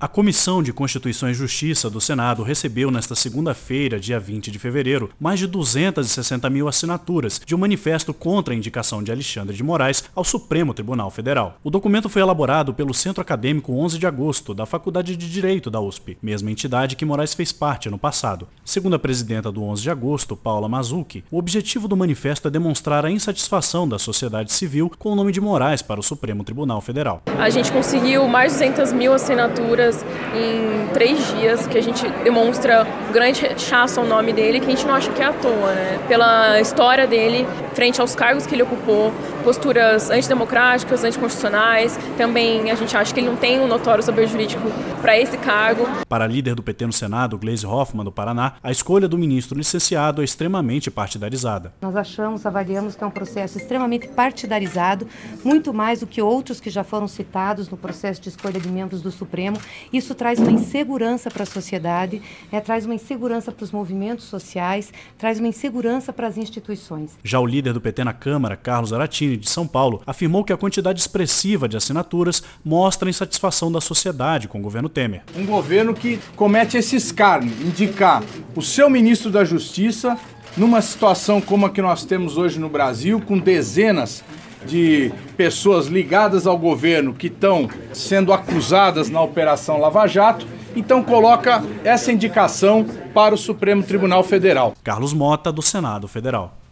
A Comissão de Constituição e Justiça do Senado recebeu nesta segunda-feira, dia 20 de fevereiro, mais de 260 mil assinaturas de um manifesto contra a indicação de Alexandre de Moraes ao Supremo Tribunal Federal. O documento foi elaborado pelo Centro Acadêmico 11 de Agosto, da Faculdade de Direito da USP, mesma entidade que Moraes fez parte no passado. Segundo a presidenta do 11 de Agosto, Paula Mazucchi, o objetivo do manifesto é demonstrar a insatisfação da sociedade civil com o nome de Moraes para o Supremo Tribunal Federal. A gente conseguiu mais de 200 mil assinaturas em três dias, que a gente demonstra um grande rechaço ao nome dele, que a gente não acha que é à toa, né? Pela história dele, frente aos cargos que ele ocupou, posturas antidemocráticas, anticonstitucionais. Também a gente acha que ele não tem um notório saber jurídico para esse cargo. Para a líder do PT no Senado, Gleisi Hoffmann, do Paraná, a escolha do ministro licenciado é extremamente partidarizada. Nós achamos, avaliamos que é um processo extremamente partidarizado, muito mais do que outros que já foram citados no processo de escolha de membros do Supremo. Isso traz uma insegurança para a sociedade, é, traz uma insegurança para os movimentos sociais, traz uma insegurança para as instituições. Já o líder do PT na Câmara, Carlos Aratini, de São Paulo, afirmou que a quantidade expressiva de assinaturas mostra a insatisfação da sociedade com o governo Temer. Um governo que comete esse escárnio, indicar o seu ministro da Justiça numa situação como a que nós temos hoje no Brasil, com dezenas de pessoas ligadas ao governo que estão sendo acusadas na Operação Lava Jato, então coloca essa indicação para o Supremo Tribunal Federal. Carlos Mota, do Senado Federal.